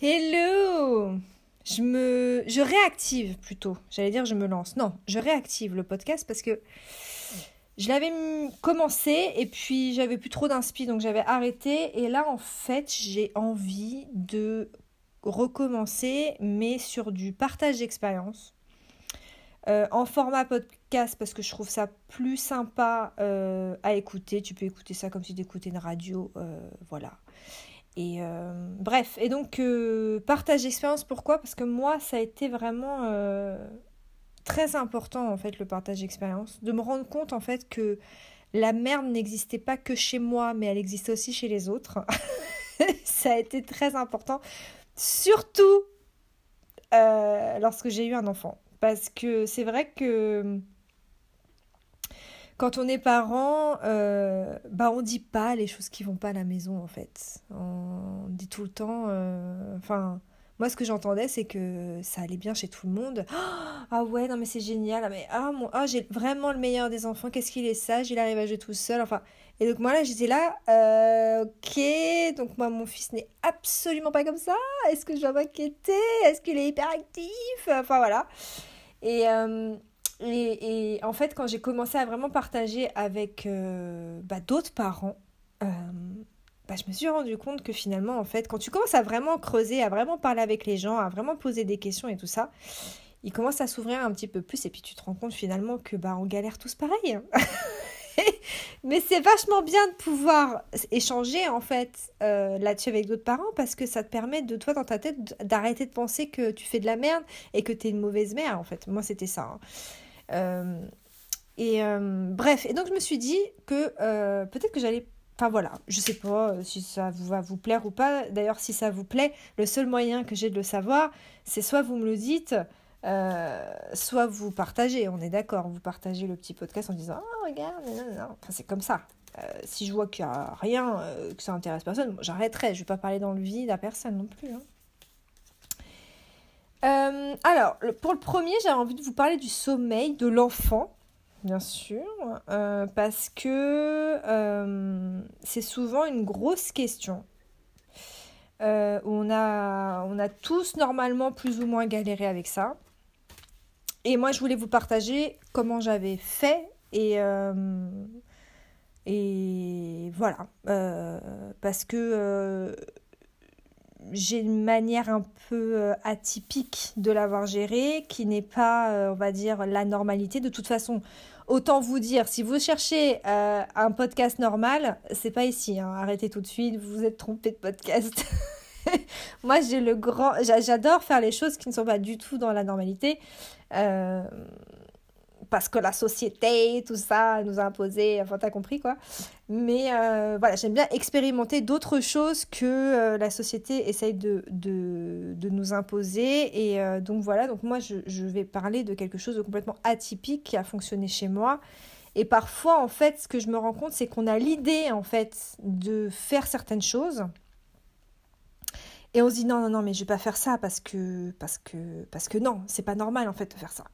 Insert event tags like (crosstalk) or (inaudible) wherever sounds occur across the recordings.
Hello je réactive plutôt. J'allais dire je me lance. Non, je réactive le podcast parce que je l'avais commencé et puis j'avais plus trop d'inspi donc j'avais arrêté et là en fait j'ai envie de recommencer mais sur du partage d'expérience euh, en format podcast parce que je trouve ça plus sympa euh, à écouter. Tu peux écouter ça comme si tu écoutais une radio euh, voilà. Et bref. Et donc partage d'expérience. Pourquoi? Parce que moi ça a été vraiment très important en fait le partage d'expérience, de me rendre compte en fait que la merde n'existait pas que chez moi, mais elle existait aussi chez les autres. (laughs) ça a été très important, surtout lorsque j'ai eu un enfant, parce que c'est vrai que quand on est parent, euh, bah on dit pas les choses qui vont pas à la maison en fait. On dit tout le temps, euh, enfin moi, ce que j'entendais, c'est que ça allait bien chez tout le monde. (gasps) Ah ouais, non mais c'est génial. Ah, mais ah mon, ah j'ai vraiment le meilleur des enfants. Qu'est-ce qu'il est sage. Il arrive à jouer tout seul. Enfin, et donc moi là, j'étais là. Euh, ok. Donc moi, mon fils n'est absolument pas comme ça. Est-ce que je dois m'inquiéter? Est-ce qu'il est hyperactif? Enfin voilà. Et, euh, et, et, en fait, quand j'ai commencé à vraiment partager avec euh, bah, d'autres parents. Bah, je me suis rendu compte que finalement, en fait, quand tu commences à vraiment creuser, à vraiment parler avec les gens, à vraiment poser des questions et tout ça, ils commencent à s'ouvrir un petit peu plus et puis tu te rends compte finalement que bah on galère tous pareil. (laughs) Mais c'est vachement bien de pouvoir échanger en fait euh, là-dessus avec d'autres parents parce que ça te permet de toi dans ta tête d'arrêter de penser que tu fais de la merde et que tu es une mauvaise mère en fait. Moi c'était ça. Hein. Euh, et euh, bref, et donc je me suis dit que peut-être que j'allais Enfin voilà, je sais pas si ça va vous plaire ou pas. D'ailleurs, si ça vous plaît, le seul moyen que j'ai de le savoir, c'est soit vous me le dites, euh, soit vous partagez. On est d'accord, vous partagez le petit podcast en disant Ah, regarde, non, non. Enfin, c'est comme ça. Euh, si je vois qu'il n'y a rien, que ça intéresse personne, j'arrêterai. Je ne vais pas parler dans le vide à personne non plus. Hein. alors, pour le premier, j'avais envie de vous parler du sommeil de l'enfant bien sûr, euh, parce que euh, c'est souvent une grosse question. Euh, on, a, on a tous normalement plus ou moins galéré avec ça. Et moi, je voulais vous partager comment j'avais fait et, et voilà. parce que j'ai une manière un peu atypique de l'avoir géré, qui n'est pas, on va dire, la normalité. De toute façon, Autant vous dire, si vous cherchez euh, un podcast normal, c'est pas ici. Hein. Arrêtez tout de suite, vous vous êtes trompé de podcast. (laughs) Moi, j'ai le grand, j'adore faire les choses qui ne sont pas du tout dans la normalité. Euh, parce que la société, tout ça, nous a imposé, enfin t'as compris quoi. Mais euh, voilà, j'aime bien expérimenter d'autres choses que euh, la société essaye de, de, de nous imposer. Et donc voilà, donc moi je, je, vais parler de quelque chose de complètement atypique qui a fonctionné chez moi. Et parfois en fait, ce que je me rends compte, c'est qu'on a l'idée en fait de faire certaines choses. Et on se dit non, non, non, mais je vais pas faire ça parce que, parce que, parce non, c'est pas normal en fait de faire ça.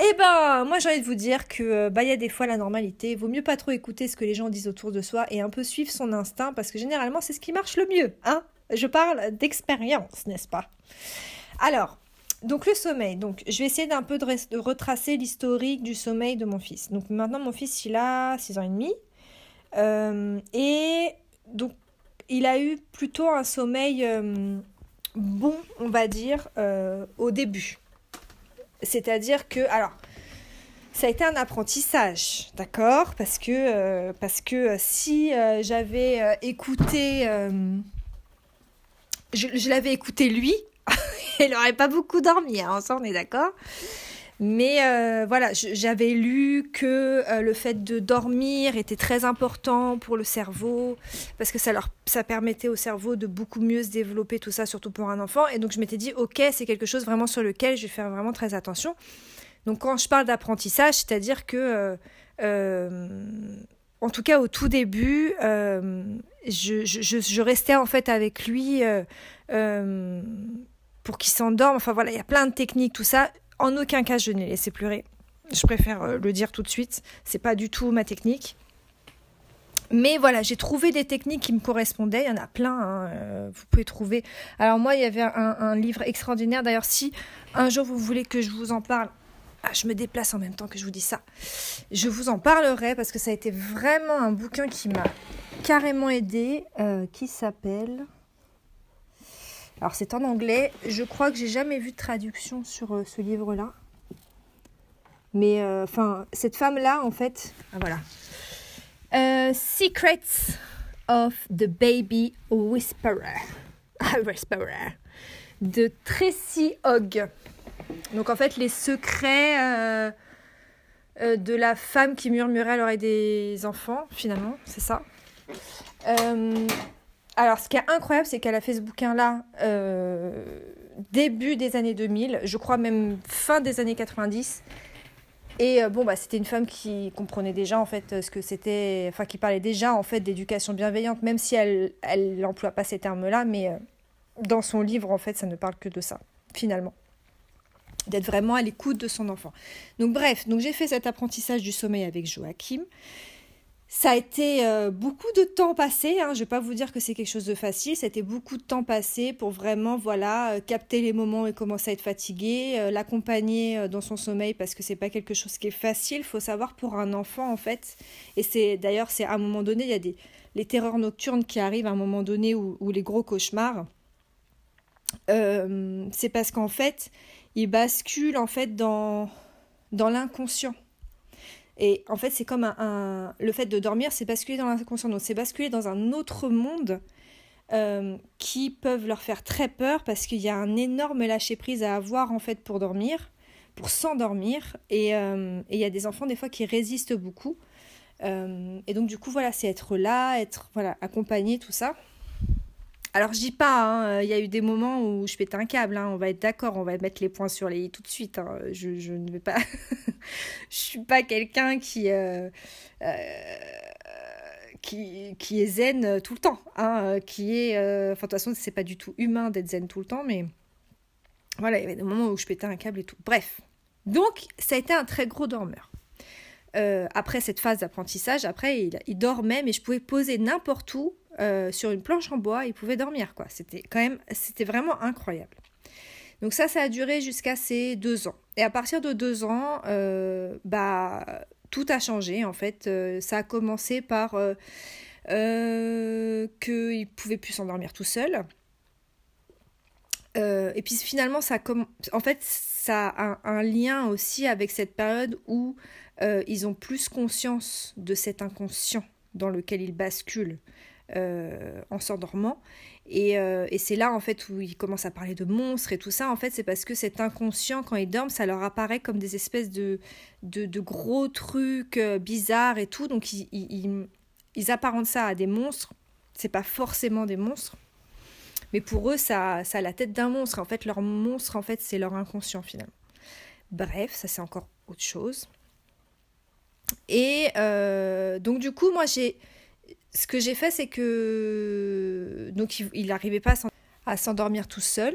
Eh ben, moi j'ai envie de vous dire que euh, bah il y a des fois la normalité, vaut mieux pas trop écouter ce que les gens disent autour de soi et un peu suivre son instinct parce que généralement c'est ce qui marche le mieux, hein Je parle d'expérience, n'est-ce pas? Alors, donc le sommeil. Donc je vais essayer d'un peu de, retracer l'historique du sommeil de mon fils. Donc maintenant mon fils il a 6 ans et demi euh, et donc il a eu plutôt un sommeil euh, bon, on va dire, au début. C'est-à-dire que, alors, ça a été un apprentissage, d'accord? Parce que, euh, parce que euh, si euh, j'avais écouté, je, l'avais écouté lui, (laughs) il n'aurait pas beaucoup dormi, hein, on est d'accord? Mais voilà, j'avais lu que le fait de dormir était très important pour le cerveau, parce que ça, leur, ça permettait au cerveau de beaucoup mieux se développer, tout ça, surtout pour un enfant. Et donc je m'étais dit, ok, c'est quelque chose vraiment sur lequel je vais faire vraiment très attention. Donc quand je parle d'apprentissage, c'est-à-dire que, euh, euh, en tout cas au tout début, euh, je, je, restais en fait avec lui pour qu'il s'endorme. Enfin voilà, il y a plein de techniques, tout ça. En aucun cas, je ne l'ai laissé pleurer. Je préfère le dire tout de suite. C'est pas du tout ma technique. Mais voilà, j'ai trouvé des techniques qui me correspondaient. Il y en a plein. Hein, vous pouvez trouver. Alors moi, il y avait un, un livre extraordinaire. D'ailleurs, si un jour vous voulez que je vous en parle, ah, je me déplace en même temps que je vous dis ça. Je vous en parlerai parce que ça a été vraiment un bouquin qui m'a carrément aidé, euh, qui s'appelle. Alors c'est en anglais. Je crois que j'ai jamais vu de traduction sur euh, ce livre-là. Mais euh, enfin, cette femme-là, en fait, ah, voilà. Secrets of the Baby Whisperer. Whisperer. De Tracy Hogg. Donc en fait, les secrets euh, euh, de la femme qui murmurait à l'oreille des enfants, finalement, c'est ça. Euh, alors ce qui est incroyable, c'est qu'elle a fait ce bouquin-là début des années 2000, je crois même fin des années 90. Et bon, bah, c'était une femme qui comprenait déjà en fait ce que c'était, enfin qui parlait déjà en fait d'éducation bienveillante, même si elle elle n'emploie pas ces termes-là, mais dans son livre en fait, ça ne parle que de ça, finalement d'être vraiment à l'écoute de son enfant. Donc bref, donc j'ai fait cet apprentissage du sommeil avec Joachim. Ça a été euh, beaucoup de temps passé, hein, je ne vais pas vous dire que c'est quelque chose de facile, ça a été beaucoup de temps passé pour vraiment voilà euh, capter les moments où il commence à être fatigué, euh, l'accompagner dans son sommeil parce que c'est pas quelque chose qui est facile, Il faut savoir pour un enfant en fait, et c'est d'ailleurs c'est à un moment donné, il y a des les terreurs nocturnes qui arrivent à un moment donné ou, les gros cauchemars, c'est parce qu'en fait il bascule en fait dans, dans l'inconscient. Et en fait, c'est comme un, le fait de dormir, c'est basculer dans l'inconscient. Donc, c'est basculer dans un autre monde euh, qui peuvent leur faire très peur parce qu'il y a un énorme lâcher prise à avoir en fait pour dormir, pour s'endormir. Et, euh, et, il y a des enfants des fois qui résistent beaucoup. Euh, et donc, du coup, voilà, c'est être là, être voilà, accompagné, tout ça. Alors je dis pas, hein, euh, il y a eu des moments où je pète un câble, hein, on va être d'accord, on va mettre les points sur les i tout de suite. Hein. je, je, ne vais pas, (laughs) je suis pas quelqu'un qui, euh, euh, qui qui est zen tout le temps, qui est, enfin de toute façon c'est pas du tout humain d'être zen tout le temps, mais voilà il y avait des moments où je pétais un câble et tout. Bref, donc ça a été un très gros dormeur. après cette phase d'apprentissage, après il, il dormait, mais je pouvais poser n'importe où euh, sur une planche en bois, il pouvait dormir, quoi. C'était quand même, c'était vraiment incroyable. Donc ça, ça a duré jusqu'à ses deux ans. Et à partir de deux ans, euh, bah, tout a changé, en fait. Euh, ça a commencé par qu'il ne pouvait plus s'endormir tout seul. et puis finalement, ça en fait, ça a un, lien aussi avec cette période où ils ont plus conscience de cet inconscient dans lequel ils basculent. Euh, en s'endormant. Et, euh, et c'est là, en fait, où ils commencent à parler de monstres et tout ça. En fait, c'est parce que cet inconscient, quand ils dorment, ça leur apparaît comme des espèces de, de, gros trucs euh, bizarres et tout. Donc, ils, ils, ils, apparentent ça à des monstres. C'est pas forcément des monstres. Mais pour eux, ça, ça a la tête d'un monstre. En fait, leur monstre, en fait, c'est leur inconscient, finalement. Bref, ça, c'est encore autre chose. Et donc, du coup, moi, j'ai ce que j'ai fait, c'est que donc il n'arrivait pas à s'endormir tout seul.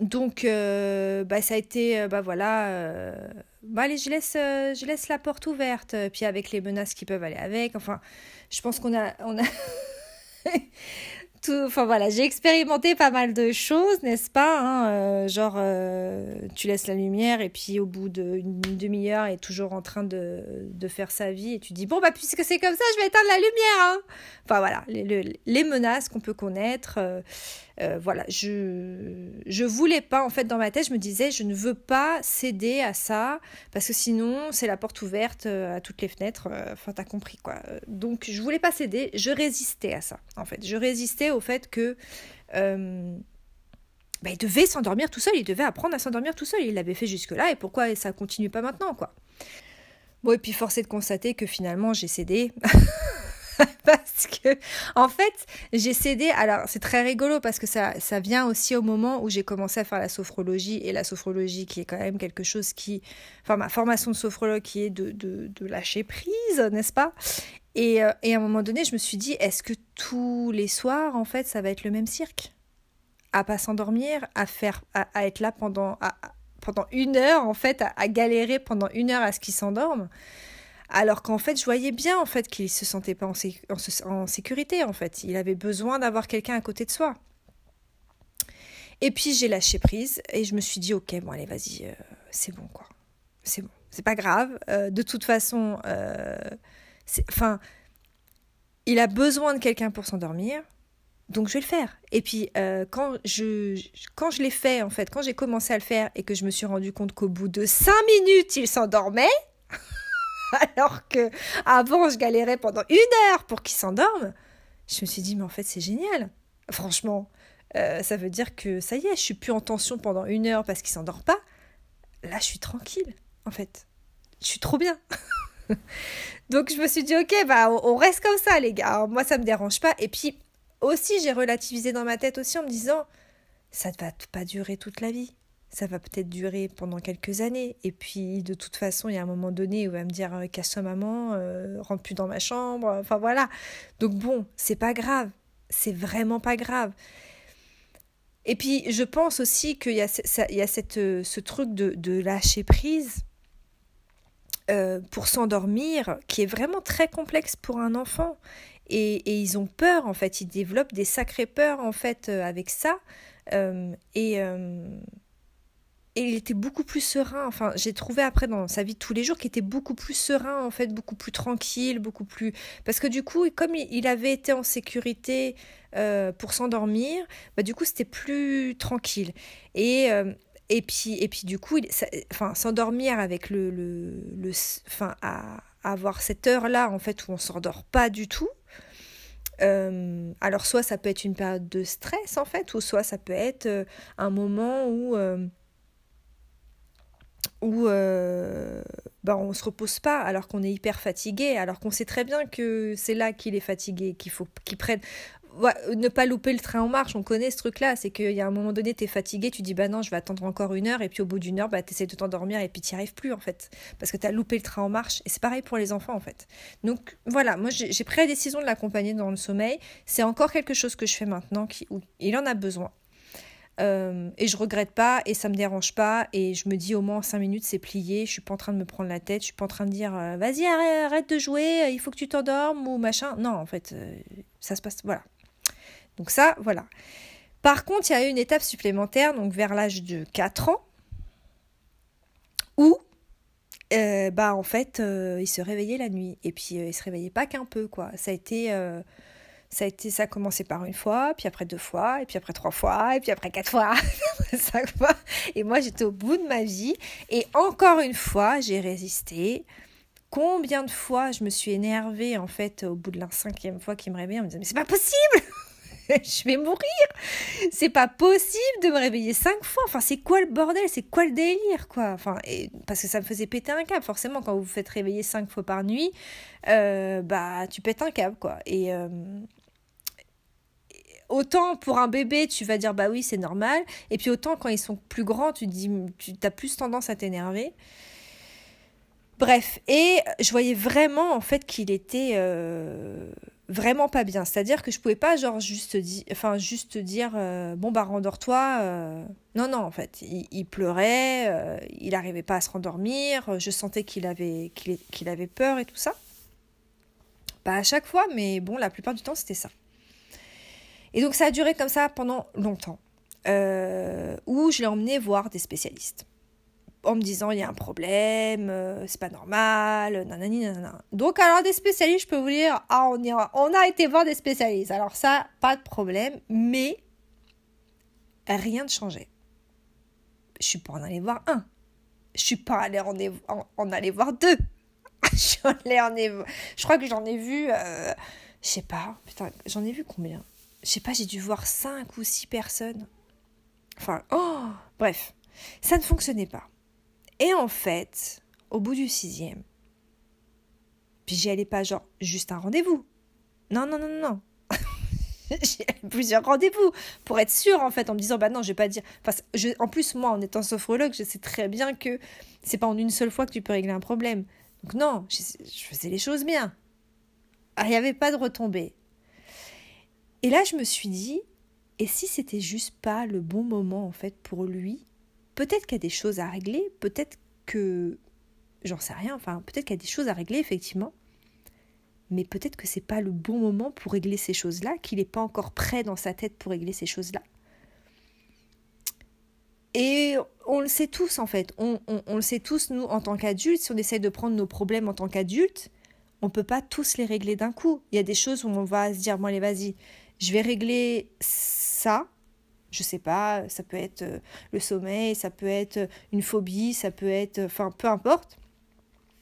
Donc, euh, bah, ça a été, euh, bah voilà, euh, bah, allez, je laisse, je laisse la porte ouverte, puis avec les menaces qui peuvent aller avec. Enfin, je pense qu'on a, (laughs) enfin voilà, j'ai expérimenté pas mal de choses, n'est-ce pas hein, euh, Genre, euh, tu laisses la lumière et puis au bout d'une demi-heure, est toujours en train de, faire sa vie et tu dis bon bah puisque c'est comme ça, je vais éteindre la lumière. Hein. Enfin voilà, les, menaces qu'on peut connaître. Euh, voilà, je je voulais pas en fait dans ma tête, je me disais je ne veux pas céder à ça parce que sinon c'est la porte ouverte à toutes les fenêtres. Enfin, t'as compris quoi. Donc je voulais pas céder, je résistais à ça en fait. Je résistais fait que bah, il devait s'endormir tout seul, il devait apprendre à s'endormir tout seul. Il l'avait fait jusque-là et pourquoi ça continue pas maintenant quoi? Bon, et puis force est de constater que finalement j'ai cédé. (laughs) parce que, en fait, j'ai cédé. Alors, c'est très rigolo parce que ça, vient aussi au moment où j'ai commencé à faire la sophrologie et la sophrologie qui est quand même quelque chose qui. Enfin, ma formation de sophrologue qui est de lâcher prise, n'est-ce pas? Et, euh, et, à un moment donné, je me suis dit, est-ce que tous les soirs, en fait, ça va être le même cirque? À pas s'endormir, à à, être là pendant, une heure, en fait, à, galérer pendant une heure à ce qu'il s'endorme. Alors qu'en fait, je voyais bien en fait qu'il se sentait pas en, sécurité. En fait, il avait besoin d'avoir quelqu'un à côté de soi. Et puis j'ai lâché prise et je me suis dit ok, bon allez, vas-y, euh, c'est bon quoi, c'est bon, c'est pas grave. Euh, de toute façon, enfin, il a besoin de quelqu'un pour s'endormir. Donc je vais le faire. Et puis quand je quand je l'ai fait en fait, quand j'ai commencé à le faire et que je me suis rendu compte qu'au bout de cinq minutes il s'endormait, (laughs) alors que avant je galérais pendant une heure pour qu'il s'endorme, je me suis dit mais en fait c'est génial. Franchement, euh, ça veut dire que ça y est, je suis plus en tension pendant une heure parce qu'il s'endort pas. Là, je suis tranquille, en fait. Je suis trop bien. (laughs) (laughs) Donc je me suis dit ok, bah on reste comme ça les gars. moi ça me dérange pas. Et puis aussi j'ai relativisé dans ma tête aussi en me disant ça ne va pas durer toute la vie ça va peut-être durer pendant quelques années. Et puis, de toute façon, il y a un moment donné où elle va me dire euh, Casse-toi, maman, euh, rentre plus dans ma chambre. Enfin, voilà. Donc, bon, c'est pas grave. C'est vraiment pas grave. Et puis, je pense aussi qu'il y a, il y a cette, euh, ce truc de, de lâcher prise. Pour s'endormir, qui est vraiment très complexe pour un enfant. Et, et, ils ont peur, en fait, ils développent des sacrées peurs, en fait, avec ça. et, et il était beaucoup plus serein. Enfin, j'ai trouvé après dans sa vie de tous les jours qu'il était beaucoup plus serein, en fait, beaucoup plus tranquille, beaucoup plus. Parce que du coup, comme il avait été en sécurité euh, pour s'endormir, bah, du coup, c'était plus tranquille. Et. Euh, et puis, et puis du coup, s'endormir avec le, le, le enfin, à, avoir cette heure-là en fait où on s'endort pas du tout, euh, alors soit ça peut être une période de stress en fait, ou soit ça peut être un moment où où euh, bah, on ne se repose pas alors qu'on est hyper fatigué, alors qu'on sait très bien que c'est là qu'il est fatigué, qu'il faut qu'il prenne... ne pas louper le train en marche, on connaît ce truc-là, c'est qu'il y a un moment donné, tu es fatigué, tu dis bah non, je vais attendre encore une heure, et puis au bout d'une heure, bah, tu essaies de t'endormir et puis tu n'y arrives plus en fait, parce que tu as loupé le train en marche, et c'est pareil pour les enfants en fait. Donc voilà, moi j'ai pris la décision de l'accompagner dans le sommeil, c'est encore quelque chose que je fais maintenant, qui, il en a besoin, euh, et je regrette pas et ça me dérange pas et je me dis au moins 5 minutes c'est plié, je suis pas en train de me prendre la tête, je suis pas en train de dire euh, vas-y arrête, de jouer, il faut que tu t'endormes ou machin. Non, en fait, euh, ça se passe voilà. Donc ça, voilà. Par contre, il y a une étape supplémentaire donc vers l'âge de 4 ans où bah en fait, il se réveillait la nuit et puis il se réveillait pas qu'un peu quoi. Ça a été ça a été ça a commencé par une fois, puis après deux fois, et puis après trois fois, et puis après quatre fois, (laughs) cinq fois. Et moi, j'étais au bout de ma vie. Et encore une fois, j'ai résisté. Combien de fois je me suis énervée, en fait, au bout de la cinquième fois qu'il me réveillait, en me disant, mais c'est pas possible (laughs) je vais mourir. C'est pas possible de me réveiller cinq fois. Enfin, c'est quoi le bordel? C'est quoi le délire, quoi? Enfin, parce que ça me faisait péter un câble. Forcément, quand vous vous faites réveiller cinq fois par nuit, euh, bah, tu pètes un câble, quoi. Et, euh, autant pour un bébé, tu vas dire bah oui, c'est normal. Et puis autant quand ils sont plus grands, tu dis, tu as plus tendance à t'énerver. Bref, et je voyais vraiment en fait qu'il était euh, vraiment pas bien. C'est-à-dire que je pouvais pas genre juste, dire, enfin, juste dire euh, bon bah rendors-toi. Euh. Non, non, en fait, il, pleurait, il n'arrivait pas à se rendormir, je sentais qu'il avait, qu'il avait peur et tout ça. Pas à chaque fois, mais bon, la plupart du temps c'était ça. Et donc ça a duré comme ça pendant longtemps, euh, où je l'ai emmené voir des spécialistes en me disant il y a un problème, euh, c'est pas normal, nanani nanana. Donc alors des spécialistes, je peux vous dire, ah on, a été voir des spécialistes. Alors ça, pas de problème, mais rien ne changeait. Je suis pas en allée voir un. Je suis pas allée en, en, en voir deux. (laughs) je, en, je crois que j'en ai vu, euh, je sais pas, putain, j'en ai vu combien? Je sais pas, j'ai dû voir cinq ou six personnes. Enfin, oh, bref, ça ne fonctionnait pas. Et en fait, au bout du sixième, puis j'y allais pas genre juste un rendez-vous. Non, non, non, non, (laughs) j'ai plusieurs rendez-vous pour être sûre en fait en me disant bah non je vais pas dire. Enfin, en plus moi en étant sophrologue je sais très bien que c'est pas en une seule fois que tu peux régler un problème. Donc non je, je faisais les choses bien. Il n'y avait pas de retombées. Et là, je me suis dit, et si c'était juste pas le bon moment en fait pour lui peut-être qu'il y a des choses à régler, peut-être que j'en sais rien, enfin peut-être qu'il y a des choses à régler effectivement, mais peut-être que c'est pas le bon moment pour régler ces choses-là, qu'il n'est pas encore prêt dans sa tête pour régler ces choses-là. Et on le sait tous en fait, on, le sait tous nous en tant qu'adultes, si on essaye de prendre nos problèmes en tant qu'adultes, on peut pas tous les régler d'un coup. Il y a des choses où on va se dire, bon allez vas-y, je vais régler ça, je sais pas, ça peut être euh, le sommeil, ça peut être une phobie, ça peut être, enfin peu importe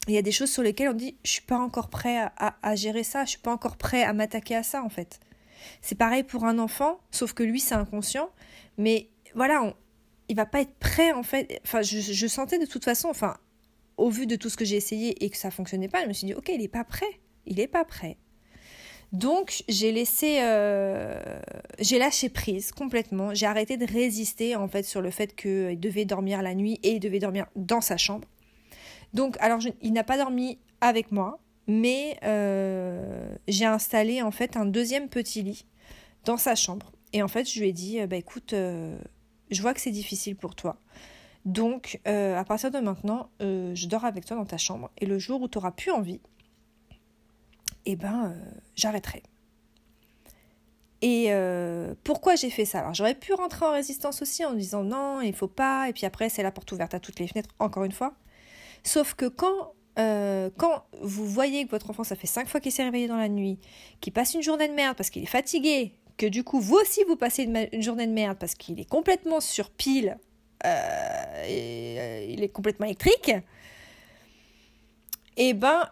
il y a des choses sur lesquelles on dit je suis pas encore prêt à, gérer ça, je suis pas encore prêt à m'attaquer à ça en fait. C'est pareil pour un enfant, sauf que lui c'est inconscient, mais voilà, on, il va pas être prêt en fait. Enfin, je, sentais de toute façon, enfin, au vu de tout ce que j'ai essayé et que ça fonctionnait pas, je me suis dit ok, il est pas prêt, il est pas prêt. Donc j'ai laissé, euh, j'ai lâché prise complètement. J'ai arrêté de résister en fait sur le fait qu'il devait dormir la nuit et il devait dormir dans sa chambre. Donc, alors, il n'a pas dormi avec moi, mais euh, j'ai installé en fait un deuxième petit lit dans sa chambre. Et en fait, je lui ai dit, euh, bah écoute, je vois que c'est difficile pour toi. Donc, à partir de maintenant, je dors avec toi dans ta chambre. Et le jour où tu auras plus envie, eh ben, j'arrêterai. Et pourquoi j'ai fait ça? Alors j'aurais pu rentrer en résistance aussi en disant non, il faut pas, et puis après c'est la porte ouverte à toutes les fenêtres, encore une fois. Sauf que quand, euh, quand vous voyez que votre enfant, ça fait cinq fois qu'il s'est réveillé dans la nuit, qu'il passe une journée de merde parce qu'il est fatigué, que du coup, vous aussi, vous passez une, journée de merde parce qu'il est complètement sur pile, euh, et, euh, il est complètement électrique, eh ben,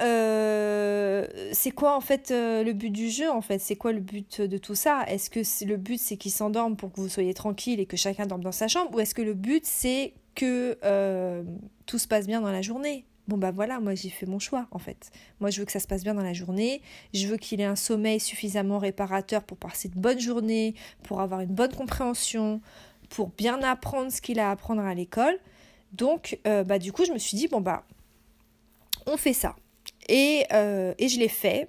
c'est quoi en fait le but du jeu en fait? C'est quoi le but de tout ça? Est-ce que le but c'est qu'il s'endorme pour que vous soyez tranquille et que chacun dorme dans sa chambre? Ou est-ce que le but c'est que euh, tout se passe bien dans la journée? Bon bah voilà, moi j'ai fait mon choix en fait. Moi je veux que ça se passe bien dans la journée, je veux qu'il ait un sommeil suffisamment réparateur pour passer de bonnes journées, pour avoir une bonne compréhension, pour bien apprendre ce qu'il a à apprendre à l'école. Donc euh, bah du coup je me suis dit bon bah on fait ça. Et, euh, et je l'ai fait.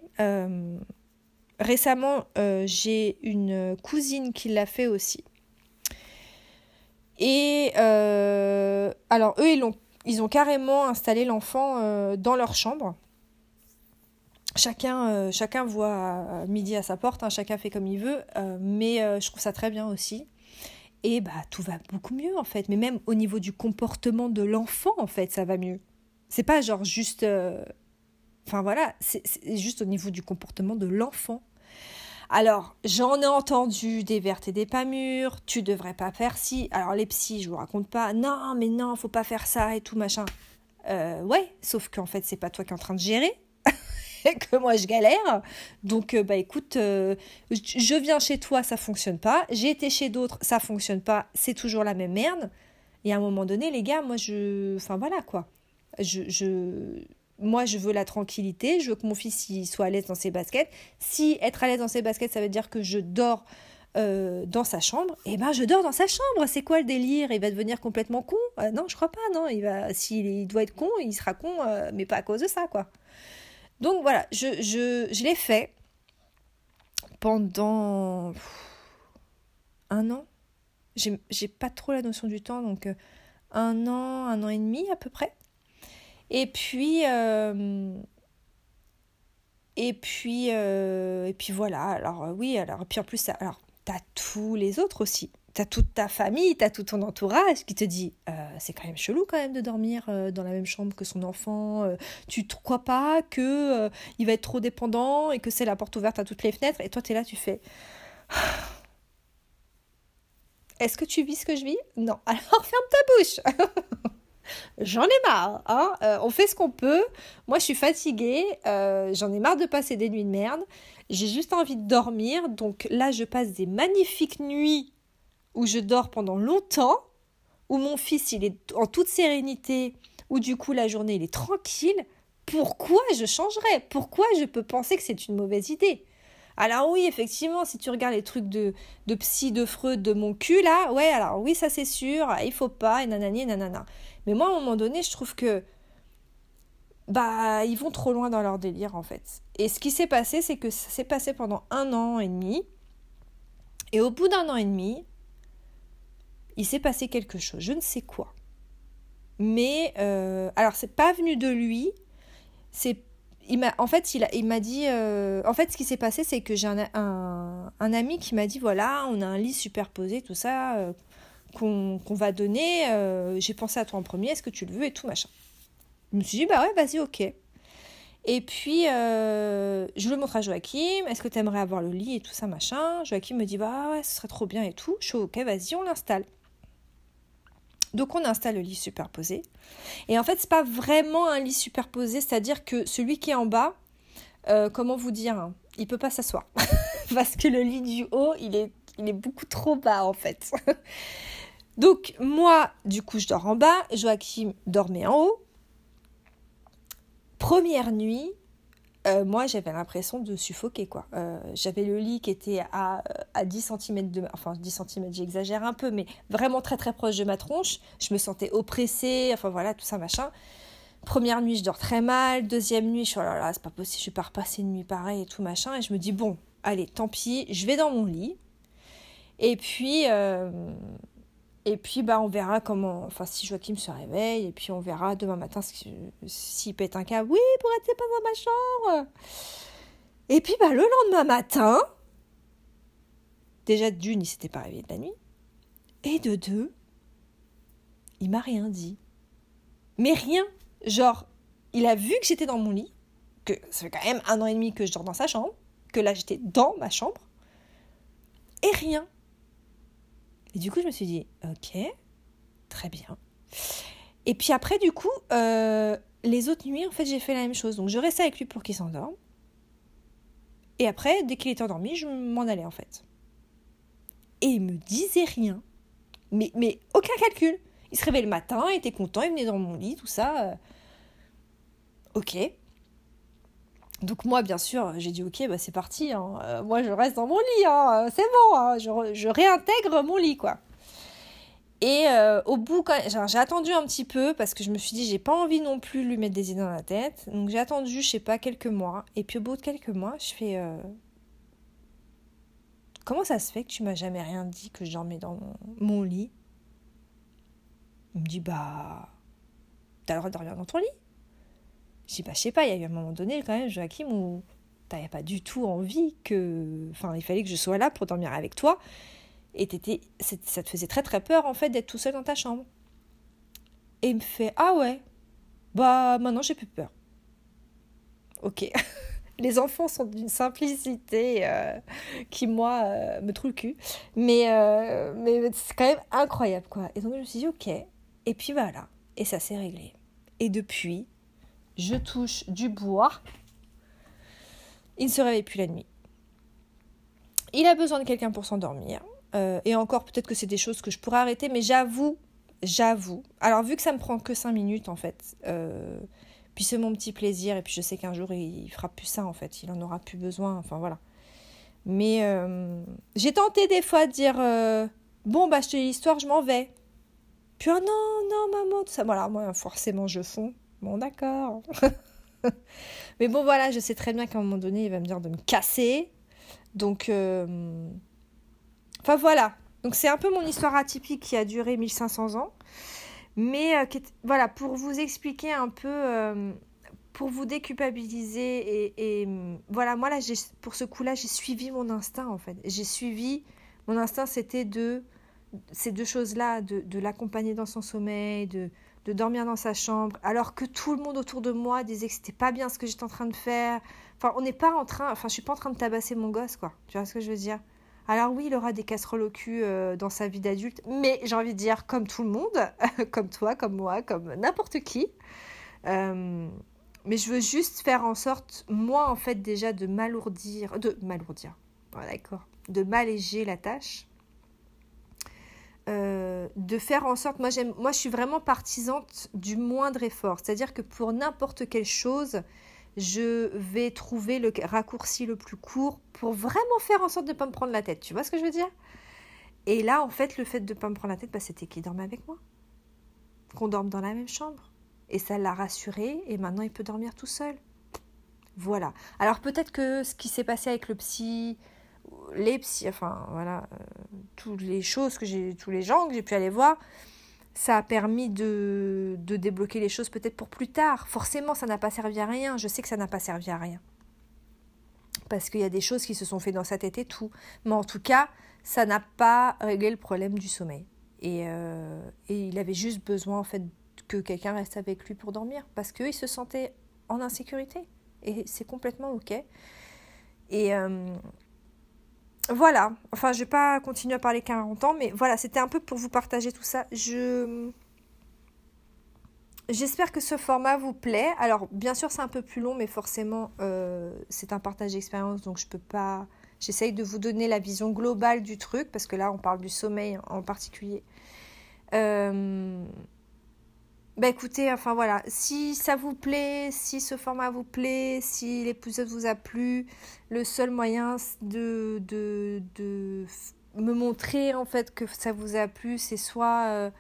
récemment j'ai une cousine qui l'a fait aussi. Et euh, alors eux, ils ont, ils ont carrément installé l'enfant euh, dans leur chambre. Chacun, euh, chacun voit midi à sa porte, hein, chacun fait comme il veut, mais je trouve ça très bien aussi. Et bah tout va beaucoup mieux en fait, mais même au niveau du comportement de l'enfant en fait, ça va mieux. C'est pas genre juste, enfin voilà, c'est juste au niveau du comportement de l'enfant alors, j'en ai entendu des vertes et des pas mûres, tu devrais pas faire ci. Alors, les psys, je vous raconte pas, non, mais non, faut pas faire ça et tout, machin. Euh, ouais, sauf qu'en fait, c'est pas toi qui es en train de gérer. (laughs) et que moi je galère. Donc euh, bah écoute, euh, je viens chez toi, ça fonctionne pas. J'ai été chez d'autres, ça fonctionne pas. C'est toujours la même merde. Et à un moment donné, les gars, moi je, enfin voilà quoi. Moi, je veux la tranquillité, je veux que mon fils il soit à l'aise dans ses baskets. Si être à l'aise dans ses baskets, ça veut dire que je dors euh, dans sa chambre, eh ben je dors dans sa chambre. C'est quoi le délire? Il va devenir complètement con? Euh, Non, je crois pas. Non, il va. S'il doit être con, il sera con, euh, mais pas à cause de ça, quoi. Donc voilà, je, je, je l'ai fait pendant un an. J'ai pas trop la notion du temps, donc un an, un an et demi à peu près. Et puis, euh, et puis, euh, et puis voilà. Alors euh, oui, alors puis en plus, alors t'as tous les autres aussi. T'as toute ta famille, t'as tout ton entourage qui te dit c'est quand même chelou quand même de dormir dans la même chambre que son enfant. tu ne crois pas que il va être trop dépendant et que c'est la porte ouverte à toutes les fenêtres. Et toi, tu es là, tu fais. (sighs) Est-ce que tu vis ce que je vis? Non. (laughs) Alors ferme ta bouche (laughs) j'en ai marre. Hein euh, on fait ce qu'on peut. Moi, je suis fatiguée. Euh, j'en ai marre de passer des nuits de merde. J'ai juste envie de dormir. Donc là, je passe des magnifiques nuits où je dors pendant longtemps, où mon fils, il est en toute sérénité, où du coup, la journée, il est tranquille. Pourquoi je changerais? Pourquoi je peux penser que c'est une mauvaise idée? Alors oui, effectivement, si tu regardes les trucs de, de psy, de Freud, de mon cul, là, ouais, alors oui, ça c'est sûr, il faut pas, et nanani, et nanana. Mais moi, à un moment donné, je trouve que bah ils vont trop loin dans leur délire en fait. Et ce qui s'est passé, c'est que ça s'est passé pendant un an et demi. Et au bout d'un an et demi, il s'est passé quelque chose. Je ne sais quoi. mais euh, alors c'est pas venu de lui. C'est en fait il, m'a dit euh, en fait ce qui s'est passé c'est que j'ai un, un, ami qui m'a dit voilà on a un lit superposé tout ça euh, qu'on va donner j'ai pensé à toi en premier est-ce que tu le veux et tout machin. Je me suis dit bah ouais vas-y ok. Et puis je le montre à Joachim est-ce que tu aimerais avoir le lit et tout ça machin. Joachim me dit bah ouais ce serait trop bien et tout. Je suis ok vas-y on l'installe donc on installe le lit superposé. Et en fait, c'est pas vraiment un lit superposé, c'est-à-dire que celui qui est en bas, euh, comment vous dire, hein, il peut pas s'asseoir. (laughs) Parce que le lit du haut, il est, il est beaucoup trop bas en fait. (laughs) Donc moi, du coup, je dors en bas, Joachim dormait en haut. Première nuit, euh, moi j'avais l'impression de suffoquer quoi. Euh, j'avais le lit qui était à, à 10 cm de enfin 10 cm j'exagère un peu mais vraiment très très proche de ma tronche, je me sentais oppressée, enfin voilà tout ça machin. Première nuit, je dors très mal, deuxième nuit, je suis oh là c'est pas possible, je vais pas repasser une nuit pareille et tout machin et je me dis bon, allez, tant pis, je vais dans mon lit. Et puis euh, et puis, bah, on verra comment. Enfin, si Joachim se réveille, et puis on verra demain matin s'il pète un câble. Oui, pourquoi t'es pas dans ma chambre Et puis, bah, le lendemain matin, déjà d'une, il s'était pas réveillé de la nuit. Et de deux, il m'a rien dit. Mais rien. Genre, il a vu que j'étais dans mon lit, que ça fait quand même un an et demi que je dors dans sa chambre, que là j'étais dans ma chambre, et rien. Et du coup, je me suis dit, ok, très bien. Et puis après, du coup, euh, les autres nuits, en fait, j'ai fait la même chose. Donc, je restais avec lui pour qu'il s'endorme. Et après, dès qu'il était endormi, je m'en allais, en fait. Et il me disait rien. Mais, mais aucun calcul. Il se réveillait le matin, il était content, il venait dans mon lit, tout ça. Euh. Ok. Donc moi, bien sûr, j'ai dit ok, bah c'est parti. Hein. Euh, moi, je reste dans mon lit. Hein. C'est bon. Hein. Je, réintègre mon lit, quoi. Et euh, au bout, j'ai attendu un petit peu parce que je me suis dit, j'ai pas envie non plus de lui mettre des idées dans la tête. Donc j'ai attendu, je sais pas, quelques mois. Et puis au bout de quelques mois, je fais, euh, comment ça se fait que tu m'as jamais rien dit que je dormais dans mon, lit? Il me dit, bah, t'as le droit de dormir dans ton lit. Je dis, bah, je sais pas, il y a eu un moment donné, quand même, Joachim, où t'avais pas du tout envie que. Enfin, il fallait que je sois là pour dormir avec toi. Et ça te faisait très très peur, en fait, d'être tout seul dans ta chambre. Et il me fait, ah ouais, bah, maintenant j'ai plus peur. Ok. (laughs) Les enfants sont d'une simplicité euh, qui, moi, euh, me trouve le cul. Mais, euh, mais c'est quand même incroyable, quoi. Et donc, je me suis dit, ok. Et puis voilà. Et ça s'est réglé. Et depuis, je touche du bois. Il ne se réveille plus la nuit. Il a besoin de quelqu'un pour s'endormir. Euh, et encore, peut-être que c'est des choses que je pourrais arrêter, mais j'avoue, j'avoue. Alors, vu que ça me prend que 5 minutes, en fait, euh, puis c'est mon petit plaisir, et puis je sais qu'un jour, il, fera plus ça, en fait. Il en aura plus besoin, enfin voilà. Mais euh, j'ai tenté des fois de dire Bon, bah, je te l'histoire, je m'en vais. Puis, oh non, non, maman, ça. Voilà, moi, forcément, je fonds. Bon, d'accord. (laughs) Mais bon, voilà, je sais très bien qu'à un moment donné, il va me dire de me casser. Donc, euh, enfin voilà. Donc, c'est un peu mon histoire atypique qui a duré 1500 ans. Mais euh, voilà, pour vous expliquer un peu, euh, pour vous déculpabiliser. Et, voilà, moi, là, pour ce coup-là, j'ai suivi mon instinct, en fait. J'ai suivi. Mon instinct, c'était de. Ces deux choses-là, de, de l'accompagner dans son sommeil, de, de dormir dans sa chambre, alors que tout le monde autour de moi disait que c'était pas bien ce que j'étais en train de faire. Enfin, on n'est pas en train, enfin, je suis pas en train de tabasser mon gosse, quoi. Tu vois ce que je veux dire? Alors oui, il aura des casseroles au cul euh, dans sa vie d'adulte, mais j'ai envie de dire comme tout le monde, (laughs) comme toi, comme moi, comme n'importe qui. Euh, mais je veux juste faire en sorte, moi, en fait, déjà de m'alourdir, de m'alourdir, d'accord, de m'alléger la tâche euh, de faire en sorte, moi, moi je suis vraiment partisante du moindre effort, c'est-à-dire que pour n'importe quelle chose, je vais trouver le raccourci le plus court pour vraiment faire en sorte de ne pas me prendre la tête, tu vois ce que je veux dire? Et là, en fait, le fait de ne pas me prendre la tête, bah, c'était qu'il dormait avec moi, qu'on dorme dans la même chambre. Et ça l'a rassuré, et maintenant il peut dormir tout seul. Voilà. Alors peut-être que ce qui s'est passé avec le psy, les psy, enfin voilà, euh, toutes les choses que j'ai, tous les gens que j'ai pu aller voir, ça a permis de, débloquer les choses peut-être pour plus tard. Forcément, ça n'a pas servi à rien. Je sais que ça n'a pas servi à rien. Parce qu'il y a des choses qui se sont faites dans sa tête et tout. Mais en tout cas, ça n'a pas réglé le problème du sommeil. Et, euh, il avait juste besoin en fait que quelqu'un reste avec lui pour dormir. Parce qu'il se sentait en insécurité. Et c'est complètement OK. Et, euh, voilà, enfin je vais pas continuer à parler 40 ans, mais voilà, c'était un peu pour vous partager tout ça. Je J'espère que ce format vous plaît. Alors bien sûr c'est un peu plus long, mais forcément euh, c'est un partage d'expérience, donc je peux pas. J'essaye de vous donner la vision globale du truc, parce que là on parle du sommeil en particulier. Euh, bah écoutez, enfin voilà, si ça vous plaît, si ce format vous plaît, si l'épisode vous a plu, le seul moyen de, de, de me montrer en fait que ça vous a plu, c'est soit euh,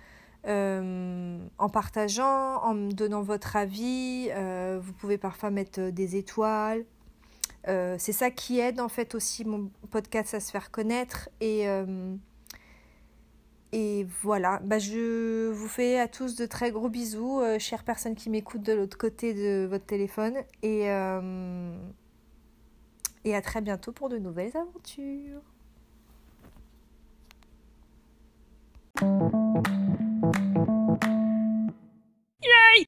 euh, en partageant, en me donnant votre avis, euh, vous pouvez parfois mettre des étoiles. c'est ça qui aide en fait aussi mon podcast à se faire connaître et et voilà, bah je vous fais à tous de très gros bisous, euh, chères personnes qui m'écoutent de l'autre côté de votre téléphone. Et, euh, et à très bientôt pour de nouvelles aventures. Yay